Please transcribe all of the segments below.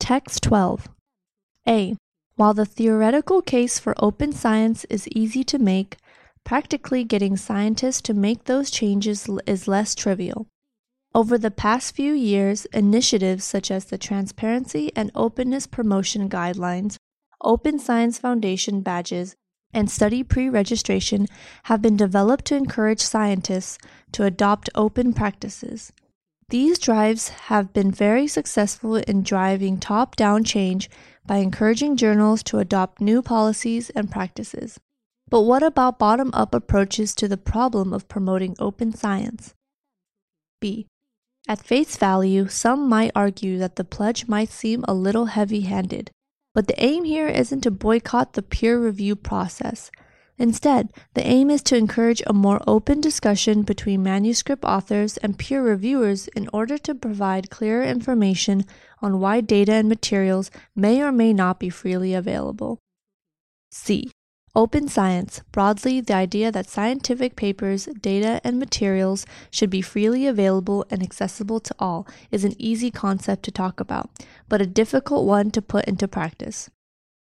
Text 12. A. While the theoretical case for open science is easy to make, practically getting scientists to make those changes is less trivial. Over the past few years, initiatives such as the Transparency and Openness Promotion Guidelines, Open Science Foundation badges, and study pre registration have been developed to encourage scientists to adopt open practices. These drives have been very successful in driving top down change by encouraging journals to adopt new policies and practices. But what about bottom up approaches to the problem of promoting open science? B. At face value, some might argue that the pledge might seem a little heavy handed, but the aim here isn't to boycott the peer review process. Instead, the aim is to encourage a more open discussion between manuscript authors and peer reviewers in order to provide clearer information on why data and materials may or may not be freely available. C. Open science, broadly, the idea that scientific papers, data, and materials should be freely available and accessible to all, is an easy concept to talk about, but a difficult one to put into practice.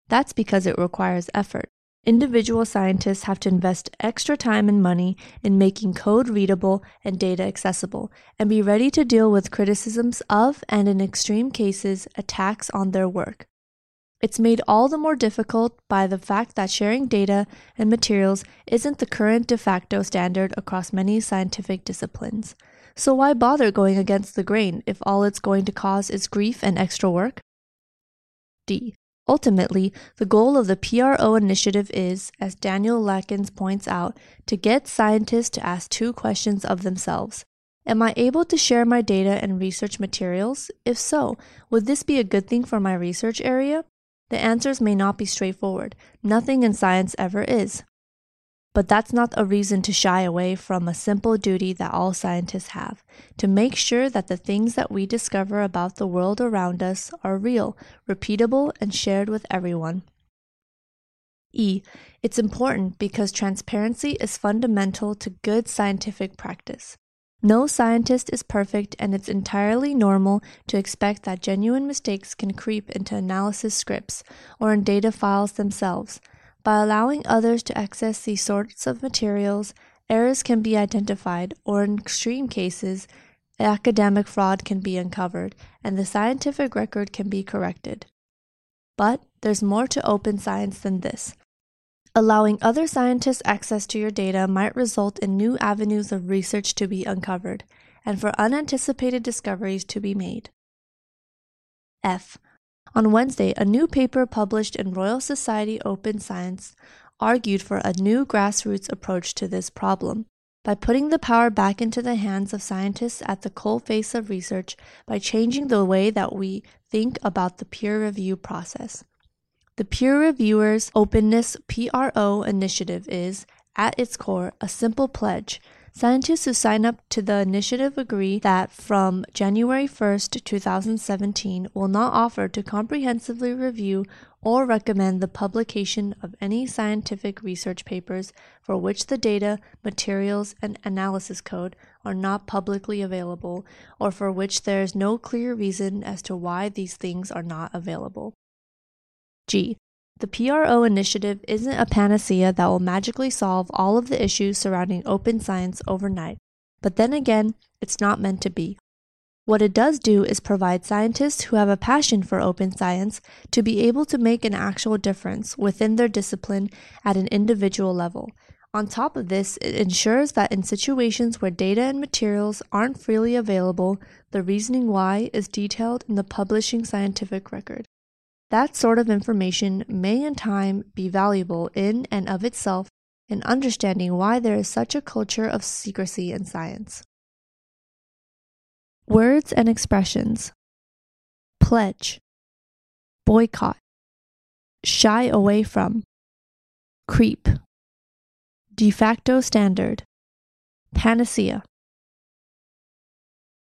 That's because it requires effort. Individual scientists have to invest extra time and money in making code readable and data accessible, and be ready to deal with criticisms of, and in extreme cases, attacks on their work. It's made all the more difficult by the fact that sharing data and materials isn't the current de facto standard across many scientific disciplines. So why bother going against the grain if all it's going to cause is grief and extra work? D. Ultimately, the goal of the PRO initiative is, as Daniel Lakens points out, to get scientists to ask two questions of themselves. Am I able to share my data and research materials? If so, would this be a good thing for my research area? The answers may not be straightforward. Nothing in science ever is. But that's not a reason to shy away from a simple duty that all scientists have to make sure that the things that we discover about the world around us are real, repeatable, and shared with everyone. E. It's important because transparency is fundamental to good scientific practice. No scientist is perfect, and it's entirely normal to expect that genuine mistakes can creep into analysis scripts or in data files themselves by allowing others to access these sorts of materials, errors can be identified, or in extreme cases, academic fraud can be uncovered, and the scientific record can be corrected. But there's more to open science than this. Allowing other scientists access to your data might result in new avenues of research to be uncovered, and for unanticipated discoveries to be made. F. On Wednesday, a new paper published in Royal Society Open Science argued for a new grassroots approach to this problem by putting the power back into the hands of scientists at the coalface of research by changing the way that we think about the peer review process. The Peer Reviewers Openness PRO initiative is, at its core, a simple pledge Scientists who sign up to the initiative agree that from January 1st, 2017, will not offer to comprehensively review or recommend the publication of any scientific research papers for which the data, materials, and analysis code are not publicly available, or for which there is no clear reason as to why these things are not available. G. The PRO initiative isn't a panacea that will magically solve all of the issues surrounding open science overnight, but then again, it's not meant to be. What it does do is provide scientists who have a passion for open science to be able to make an actual difference within their discipline at an individual level. On top of this, it ensures that in situations where data and materials aren't freely available, the reasoning why is detailed in the publishing scientific record. That sort of information may in time be valuable in and of itself in understanding why there is such a culture of secrecy in science. Words and expressions. Pledge, boycott, shy away from, creep, de facto standard, panacea.